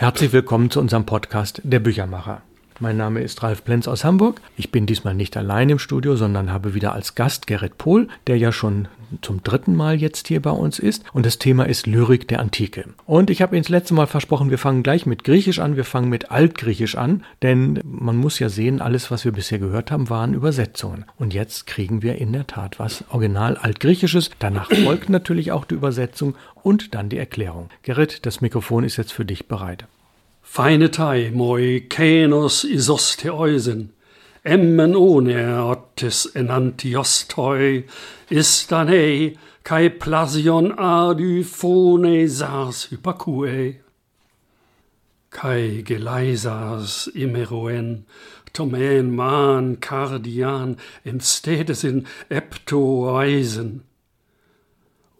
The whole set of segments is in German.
Herzlich willkommen zu unserem Podcast Der Büchermacher. Mein Name ist Ralf Plenz aus Hamburg. Ich bin diesmal nicht allein im Studio, sondern habe wieder als Gast Gerrit Pohl, der ja schon zum dritten Mal jetzt hier bei uns ist. Und das Thema ist Lyrik der Antike. Und ich habe Ihnen das letzte Mal versprochen, wir fangen gleich mit Griechisch an, wir fangen mit Altgriechisch an, denn man muss ja sehen, alles, was wir bisher gehört haben, waren Übersetzungen. Und jetzt kriegen wir in der Tat was Original Altgriechisches. Danach folgt natürlich auch die Übersetzung und dann die Erklärung. Gerrit, das Mikrofon ist jetzt für dich bereit. Φαίνεται moi kenos isosteoisen, emmen one otis enantiostoi, istanei, kai plasion adu phone sars hypacue. Kai geleisas imeroen, tomen man cardian, in stedes in eptoeisen,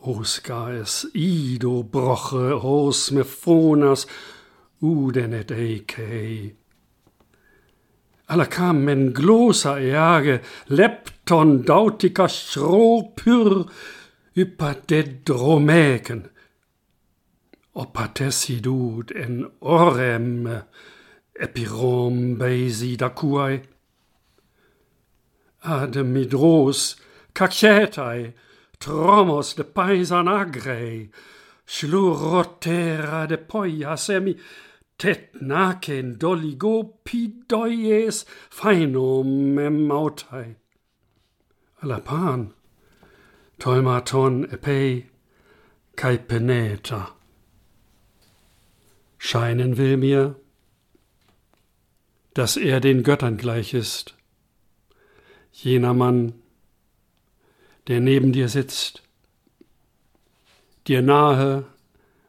Os gaes ido broche, os me fonas, udenet eikei. Alla kamen glosa eage, lepton dautica schropyr, ypadedromäken. Opatesidud en orem, epirom beisi dacuae. Ademidros, cacetai, tromos de paisan agrei, schlurotera de poia semi, tet nacen doligopidoies phaenom emautai. Alapan, tolmaton epei, kai peneta. Scheinen will mir, dass er den Göttern gleich ist, jener Mann, der neben dir sitzt, dir nahe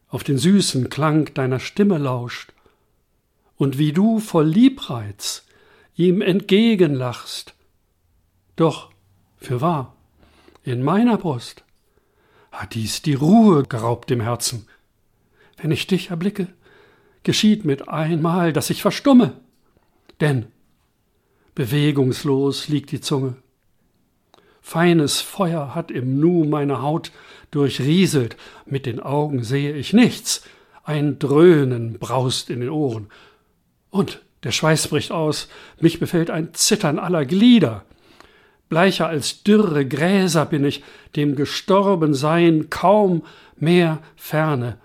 auf den süßen Klang deiner Stimme lauscht und wie du voll Liebreiz ihm entgegenlachst. Doch, für wahr, in meiner Brust hat dies die Ruhe geraubt im Herzen. Wenn ich dich erblicke, geschieht mit einmal, dass ich verstumme, denn bewegungslos liegt die Zunge. Feines Feuer hat im Nu meine Haut durchrieselt, mit den Augen sehe ich nichts, ein Dröhnen braust in den Ohren, und der Schweiß bricht aus, mich befällt ein Zittern aller Glieder. Bleicher als dürre Gräser bin ich, dem Gestorbensein kaum mehr ferne,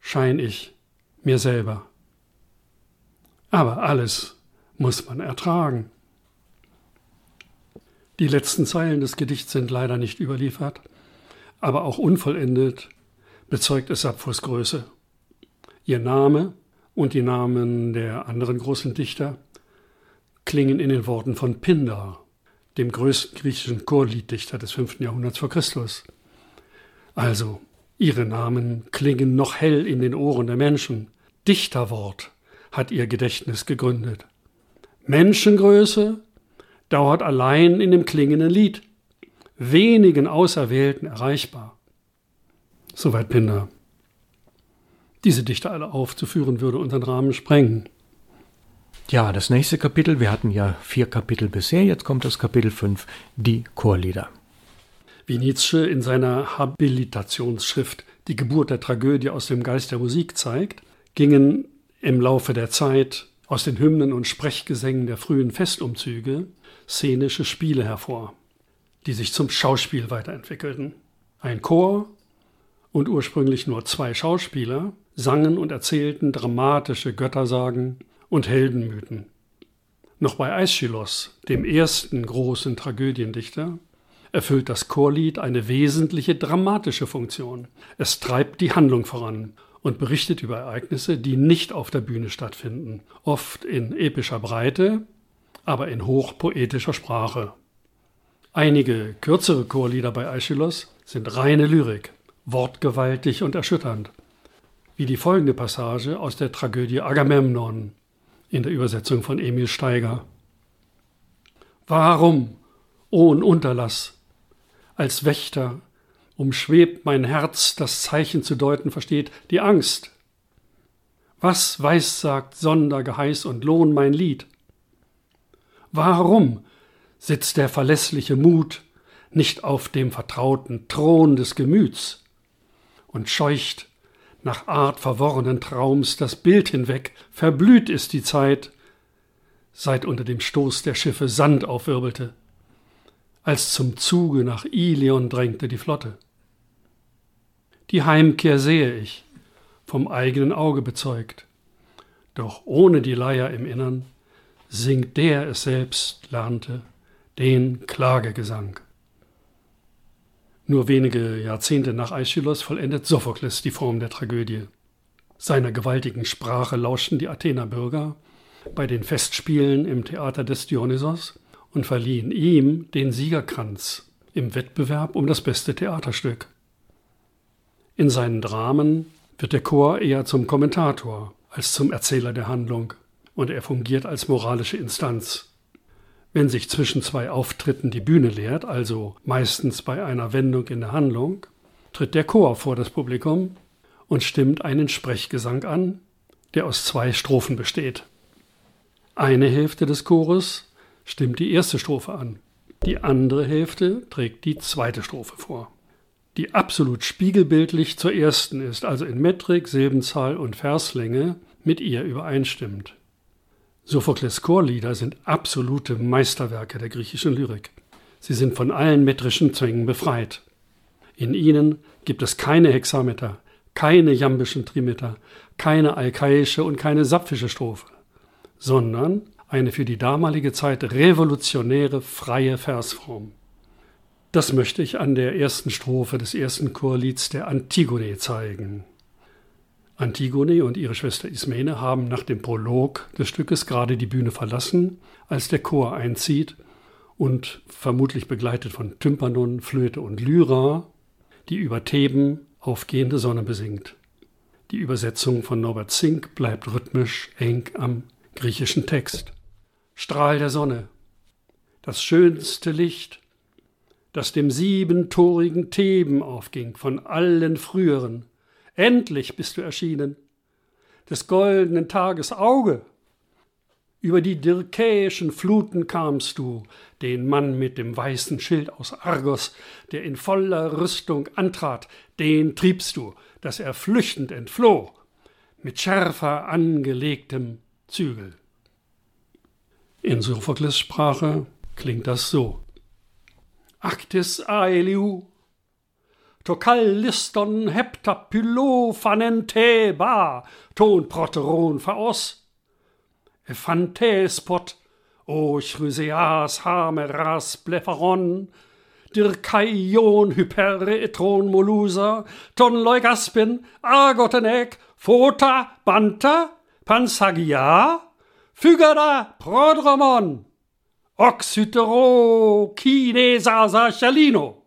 schein ich mir selber. Aber alles muss man ertragen. Die letzten Zeilen des Gedichts sind leider nicht überliefert, aber auch unvollendet bezeugt es Sapphos Größe. Ihr Name und die Namen der anderen großen Dichter klingen in den Worten von Pindar, dem größten griechischen Chorlieddichter des 5. Jahrhunderts vor Christus. Also, ihre Namen klingen noch hell in den Ohren der Menschen. Dichterwort hat ihr Gedächtnis gegründet. Menschengröße dauert allein in dem klingenden Lied, wenigen Auserwählten erreichbar. Soweit Pindar. Diese Dichter alle aufzuführen, würde unseren Rahmen sprengen. Ja, das nächste Kapitel, wir hatten ja vier Kapitel bisher, jetzt kommt das Kapitel 5, die Chorlieder. Wie Nietzsche in seiner Habilitationsschrift Die Geburt der Tragödie aus dem Geist der Musik zeigt, gingen im Laufe der Zeit aus den Hymnen und Sprechgesängen der frühen Festumzüge szenische Spiele hervor, die sich zum Schauspiel weiterentwickelten. Ein Chor und ursprünglich nur zwei Schauspieler sangen und erzählten dramatische Göttersagen und Heldenmythen. Noch bei Aeschylus, dem ersten großen Tragödiendichter, erfüllt das Chorlied eine wesentliche dramatische Funktion. Es treibt die Handlung voran und berichtet über Ereignisse, die nicht auf der Bühne stattfinden, oft in epischer Breite, aber in hochpoetischer Sprache. Einige kürzere Chorlieder bei Aeschylus sind reine Lyrik, wortgewaltig und erschütternd wie die folgende Passage aus der Tragödie Agamemnon in der Übersetzung von Emil Steiger. Warum, ohn Unterlass, als Wächter umschwebt mein Herz, das Zeichen zu deuten versteht, die Angst. Was weissagt Sondergeheiß und Lohn mein Lied? Warum sitzt der verlässliche Mut nicht auf dem vertrauten Thron des Gemüts und scheucht nach Art verworrenen Traums das Bild hinweg, verblüht ist die Zeit, seit unter dem Stoß der Schiffe Sand aufwirbelte, als zum Zuge nach Ilion drängte die Flotte. Die Heimkehr sehe ich, vom eigenen Auge bezeugt, doch ohne die Leier im Innern singt der es selbst lernte, den Klagegesang. Nur wenige Jahrzehnte nach Aeschylus vollendet Sophokles die Form der Tragödie. Seiner gewaltigen Sprache lauschten die Athener Bürger bei den Festspielen im Theater des Dionysos und verliehen ihm den Siegerkranz im Wettbewerb um das beste Theaterstück. In seinen Dramen wird der Chor eher zum Kommentator als zum Erzähler der Handlung und er fungiert als moralische Instanz. Wenn sich zwischen zwei Auftritten die Bühne leert, also meistens bei einer Wendung in der Handlung, tritt der Chor vor das Publikum und stimmt einen Sprechgesang an, der aus zwei Strophen besteht. Eine Hälfte des Chores stimmt die erste Strophe an, die andere Hälfte trägt die zweite Strophe vor, die absolut spiegelbildlich zur ersten ist, also in Metrik, Silbenzahl und Verslänge mit ihr übereinstimmt. Sophokles Chorlieder sind absolute Meisterwerke der griechischen Lyrik. Sie sind von allen metrischen Zwängen befreit. In ihnen gibt es keine Hexameter, keine jambischen Trimeter, keine alkaische und keine sapfische Strophe, sondern eine für die damalige Zeit revolutionäre freie Versform. Das möchte ich an der ersten Strophe des ersten Chorlieds der Antigone zeigen. Antigone und ihre Schwester Ismene haben nach dem Prolog des Stückes gerade die Bühne verlassen, als der Chor einzieht und vermutlich begleitet von Tympanon, Flöte und Lyra die über Theben aufgehende Sonne besingt. Die Übersetzung von Norbert Zink bleibt rhythmisch eng am griechischen Text. Strahl der Sonne, das schönste Licht, das dem siebentorigen Theben aufging von allen früheren, Endlich bist du erschienen, des goldenen Tages Auge. Über die dirkäischen Fluten kamst du, den Mann mit dem weißen Schild aus Argos, der in voller Rüstung antrat, den triebst du, dass er flüchtend entfloh, mit schärfer angelegtem Zügel. In Sophokles Sprache klingt das so. Actis aeliu to kalliston heptapylophanen Theba, ton proteron faos. Ephantespot, o chryseas hameras blepharon, dirkaion hypere etron molusa, ton leugaspin, argotenek, phota, banta, pansagia, fygara prodromon, oxytero kinesasa chalino.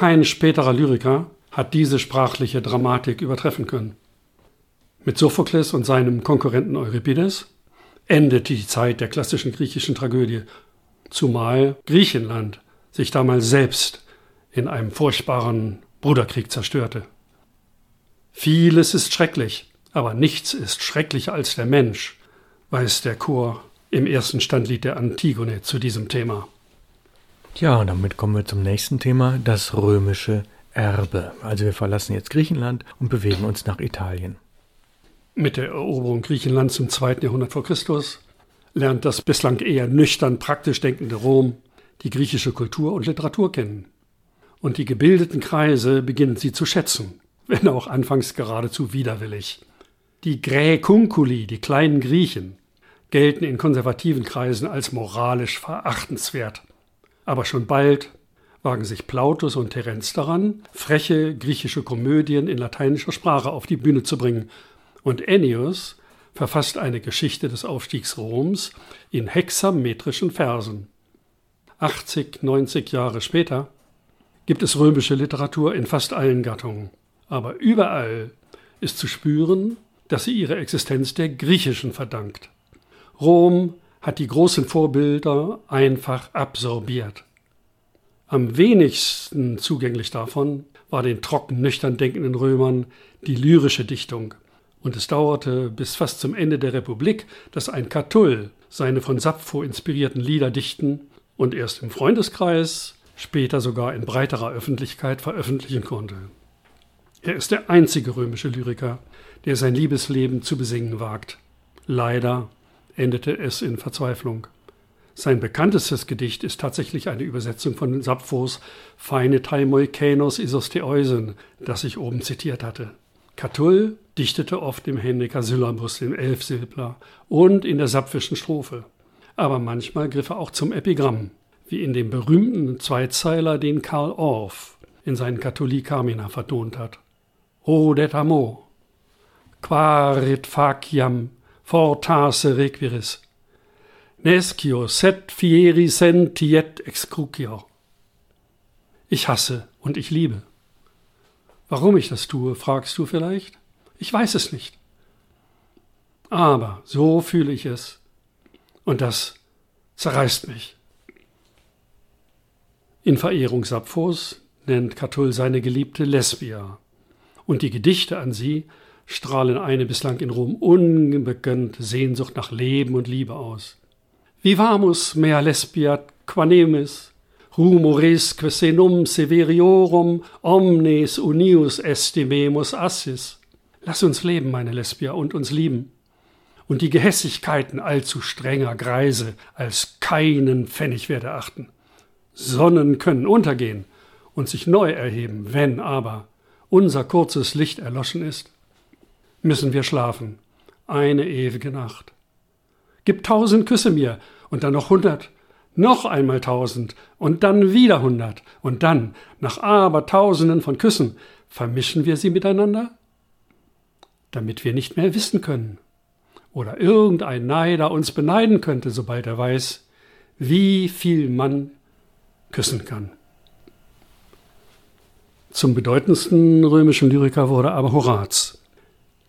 Kein späterer Lyriker hat diese sprachliche Dramatik übertreffen können. Mit Sophokles und seinem Konkurrenten Euripides endet die Zeit der klassischen griechischen Tragödie, zumal Griechenland sich damals selbst in einem furchtbaren Bruderkrieg zerstörte. Vieles ist schrecklich, aber nichts ist schrecklicher als der Mensch, weiß der Chor im ersten Standlied der Antigone zu diesem Thema. Ja, und damit kommen wir zum nächsten Thema, das römische Erbe. Also wir verlassen jetzt Griechenland und bewegen uns nach Italien. Mit der Eroberung Griechenlands im zweiten Jahrhundert vor Christus lernt das bislang eher nüchtern praktisch denkende Rom die griechische Kultur und Literatur kennen. Und die gebildeten Kreise beginnen sie zu schätzen, wenn auch anfangs geradezu widerwillig. Die Graecunculi, die kleinen Griechen, gelten in konservativen Kreisen als moralisch verachtenswert. Aber schon bald wagen sich Plautus und Terenz daran, freche griechische Komödien in lateinischer Sprache auf die Bühne zu bringen. Und Ennius verfasst eine Geschichte des Aufstiegs Roms in hexametrischen Versen. 80, 90 Jahre später gibt es römische Literatur in fast allen Gattungen. Aber überall ist zu spüren, dass sie ihre Existenz der griechischen verdankt. Rom hat die großen Vorbilder einfach absorbiert. Am wenigsten zugänglich davon war den trocken nüchtern denkenden Römern die lyrische Dichtung. Und es dauerte bis fast zum Ende der Republik, dass ein Catull seine von Sappho inspirierten Lieder dichten und erst im Freundeskreis, später sogar in breiterer Öffentlichkeit veröffentlichen konnte. Er ist der einzige römische Lyriker, der sein Liebesleben zu besingen wagt. Leider endete es in Verzweiflung. Sein bekanntestes Gedicht ist tatsächlich eine Übersetzung von Sapphos Feine Taimoikenos Isosteeusen, das ich oben zitiert hatte. Catull dichtete oft im Hendeker-Syllabus, im Elfsilbler und in der sapphischen Strophe. Aber manchmal griff er auch zum Epigramm, wie in dem berühmten Zweizeiler, den Karl Orff in seinen Catholic Carmina vertont hat. O det amo, quarit faciam fortase requiris, nescio set fieri sentiet excrucio. Ich hasse und ich liebe. Warum ich das tue, fragst du vielleicht? Ich weiß es nicht. Aber so fühle ich es. Und das zerreißt mich. In Verehrung Sapphos nennt Catull seine Geliebte Lesbia. Und die Gedichte an sie strahlen eine bislang in Rom unbekannte Sehnsucht nach Leben und Liebe aus. Vivamus mea lesbia quanemis, rumoresque senum severiorum omnes unius estimemus assis. Lass uns leben, meine Lesbia, und uns lieben. Und die Gehässigkeiten allzu strenger Greise als keinen Pfennig werde achten. Sonnen können untergehen und sich neu erheben, wenn aber unser kurzes Licht erloschen ist, müssen wir schlafen, eine ewige Nacht. Gib tausend Küsse mir und dann noch hundert noch einmal tausend und dann wieder hundert und dann, nach abertausenden von Küssen, vermischen wir sie miteinander? Damit wir nicht mehr wissen können. Oder irgendein Neider uns beneiden könnte, sobald er weiß, wie viel man küssen kann. Zum bedeutendsten römischen Lyriker wurde aber Horaz,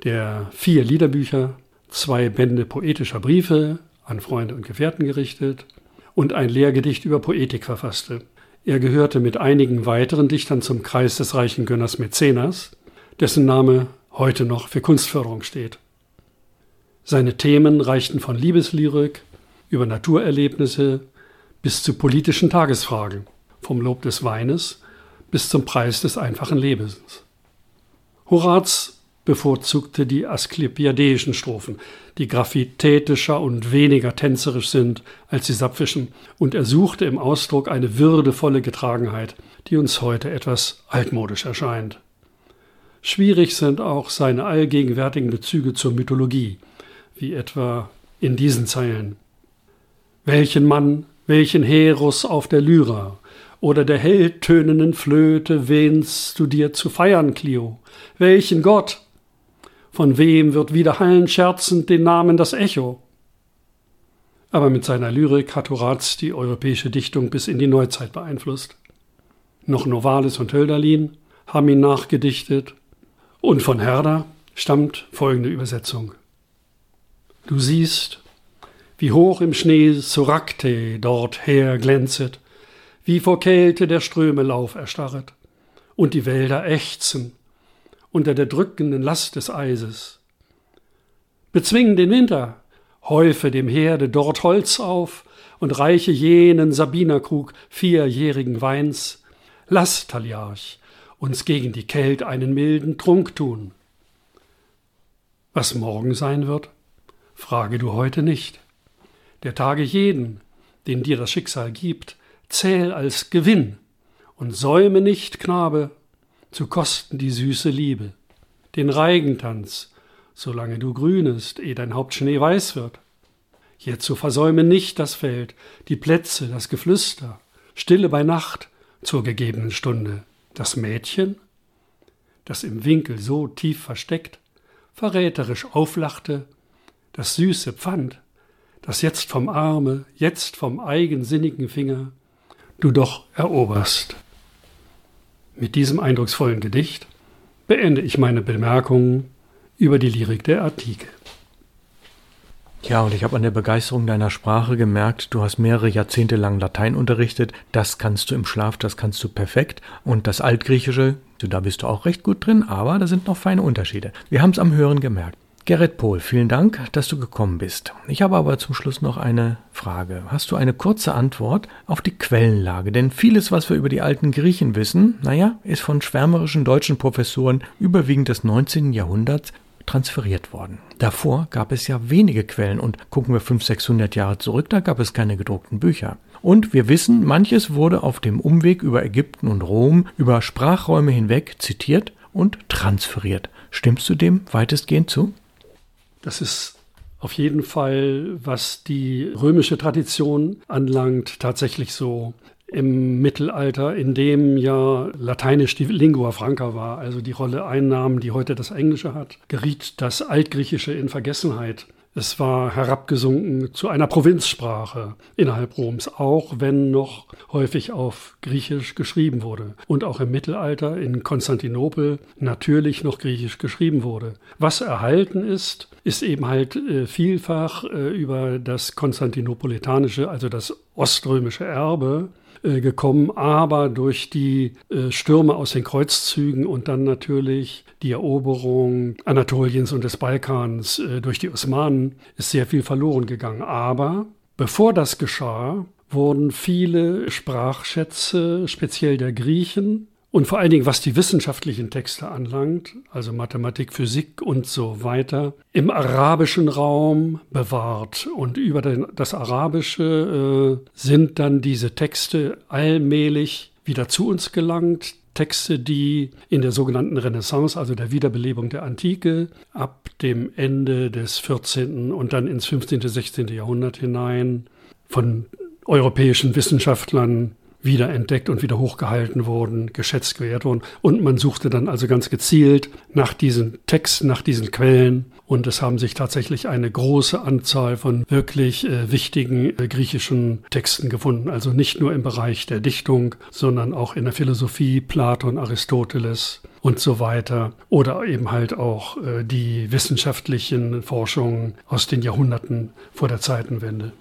der vier Liederbücher, zwei Bände poetischer Briefe an Freunde und Gefährten gerichtet und ein Lehrgedicht über Poetik verfasste. Er gehörte mit einigen weiteren Dichtern zum Kreis des reichen Gönners Mäzenas, dessen Name heute noch für Kunstförderung steht. Seine Themen reichten von Liebeslyrik über Naturerlebnisse bis zu politischen Tagesfragen, vom Lob des Weines bis zum Preis des einfachen Lebens. Horaz bevorzugte die asklepiadeischen Strophen, die graffitätischer und weniger tänzerisch sind als die sapfischen, und er suchte im Ausdruck eine würdevolle Getragenheit, die uns heute etwas altmodisch erscheint. Schwierig sind auch seine allgegenwärtigen Bezüge zur Mythologie, wie etwa in diesen Zeilen. Welchen Mann, welchen Heros auf der Lyra oder der helltönenden Flöte wähnst du dir zu feiern, Clio? Welchen Gott, von wem wird widerhallen scherzend den Namen das Echo? Aber mit seiner Lyrik hat Horaz die europäische Dichtung bis in die Neuzeit beeinflusst. Noch Novalis und Hölderlin haben ihn nachgedichtet und von Herder stammt folgende Übersetzung. Du siehst, wie hoch im Schnee Soracte dort her glänzet, wie vor Kälte der Ströme Lauf erstarret, und die Wälder ächzen unter der drückenden Last des Eises. Bezwing den Winter, häufe dem Herde dort Holz auf und reiche jenen Sabinerkrug vierjährigen Weins. Lass, Taliarch, uns gegen die Kälte einen milden Trunk tun. Was morgen sein wird, frage du heute nicht. Der Tage jeden, den dir das Schicksal gibt, zähl als Gewinn und säume nicht, Knabe, zu kosten die süße Liebe, den Reigentanz, solange du grünest, eh dein Haupt schneeweiß wird. Jetzo versäume nicht das Feld, die Plätze, das Geflüster, Stille bei Nacht zur gegebenen Stunde. Das Mädchen, das im Winkel so tief versteckt, verräterisch auflachte, das süße Pfand, das jetzt vom Arme, jetzt vom eigensinnigen Finger du doch eroberst. Mit diesem eindrucksvollen Gedicht beende ich meine Bemerkungen über die Lyrik der Antike. Ja, und ich habe an der Begeisterung deiner Sprache gemerkt, du hast mehrere Jahrzehnte lang Latein unterrichtet. Das kannst du im Schlaf, das kannst du perfekt. Und das Altgriechische, da bist du auch recht gut drin, aber da sind noch feine Unterschiede. Wir haben es am Hören gemerkt. Gerrit Pohl, vielen Dank, dass du gekommen bist. Ich habe aber zum Schluss noch eine Frage. Hast du eine kurze Antwort auf die Quellenlage? Denn vieles, was wir über die alten Griechen wissen, naja, ist von schwärmerischen deutschen Professoren überwiegend des 19. Jahrhunderts transferiert worden. Davor gab es ja wenige Quellen und gucken wir 500, 600 Jahre zurück, da gab es keine gedruckten Bücher. Und wir wissen, manches wurde auf dem Umweg über Ägypten und Rom, über Sprachräume hinweg zitiert und transferiert. Stimmst du dem weitestgehend zu? Das ist auf jeden Fall, was die römische Tradition anlangt, tatsächlich so im Mittelalter, in dem ja Lateinisch die Lingua Franca war, also die Rolle einnahm, die heute das Englische hat, geriet das Altgriechische in Vergessenheit. Es war herabgesunken zu einer Provinzsprache innerhalb Roms, auch wenn noch häufig auf Griechisch geschrieben wurde. Und auch im Mittelalter in Konstantinopel natürlich noch Griechisch geschrieben wurde. Was erhalten ist, ist eben halt äh, vielfach äh, über das konstantinopolitanische, also das oströmische Erbe, äh, gekommen, aber durch die äh, Stürme aus den Kreuzzügen und dann natürlich die Eroberung Anatoliens und des Balkans äh, durch die Osmanen ist sehr viel verloren gegangen. Aber bevor das geschah, wurden viele Sprachschätze, speziell der Griechen, und vor allen Dingen, was die wissenschaftlichen Texte anlangt, also Mathematik, Physik und so weiter, im arabischen Raum bewahrt. Und über den, das Arabische äh, sind dann diese Texte allmählich wieder zu uns gelangt. Texte, die in der sogenannten Renaissance, also der Wiederbelebung der Antike, ab dem Ende des 14. und dann ins 15., 16. Jahrhundert hinein von europäischen Wissenschaftlern wiederentdeckt und wieder hochgehalten wurden, geschätzt geehrt wurden. Und man suchte dann also ganz gezielt nach diesen Texten, nach diesen Quellen. Und es haben sich tatsächlich eine große Anzahl von wirklich äh, wichtigen äh, griechischen Texten gefunden. Also nicht nur im Bereich der Dichtung, sondern auch in der Philosophie, Platon, Aristoteles und so weiter. Oder eben halt auch äh, die wissenschaftlichen Forschungen aus den Jahrhunderten vor der Zeitenwende.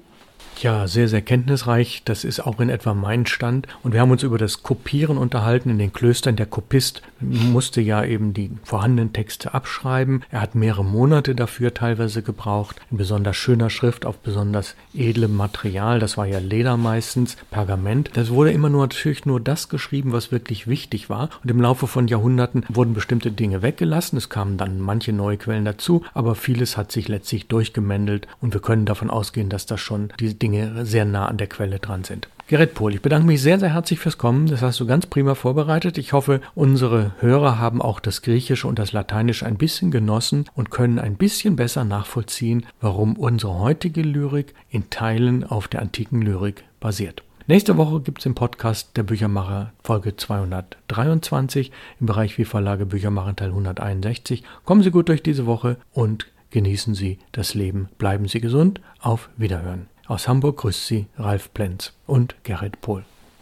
Ja, sehr, sehr kenntnisreich. Das ist auch in etwa mein Stand. Und wir haben uns über das Kopieren unterhalten in den Klöstern. Der Kopist musste ja eben die vorhandenen Texte abschreiben. Er hat mehrere Monate dafür teilweise gebraucht. In besonders schöner Schrift auf besonders edlem Material. Das war ja Leder meistens, Pergament. Das wurde immer nur natürlich nur das geschrieben, was wirklich wichtig war. Und im Laufe von Jahrhunderten wurden bestimmte Dinge weggelassen. Es kamen dann manche neue Quellen dazu. Aber vieles hat sich letztlich durchgemändelt. Und wir können davon ausgehen, dass das schon diese Dinge Dinge sehr nah an der Quelle dran sind. Gerrit Pohl, ich bedanke mich sehr, sehr herzlich fürs Kommen. Das hast du ganz prima vorbereitet. Ich hoffe, unsere Hörer haben auch das Griechische und das Lateinische ein bisschen genossen und können ein bisschen besser nachvollziehen, warum unsere heutige Lyrik in Teilen auf der antiken Lyrik basiert. Nächste Woche gibt es im Podcast der Büchermacher Folge 223 im Bereich Wie Verlage Büchermacher Teil 161. Kommen Sie gut durch diese Woche und genießen Sie das Leben. Bleiben Sie gesund. Auf Wiederhören. Aus Hamburg grüßt Sie Ralf Plenz und Gerrit Pohl.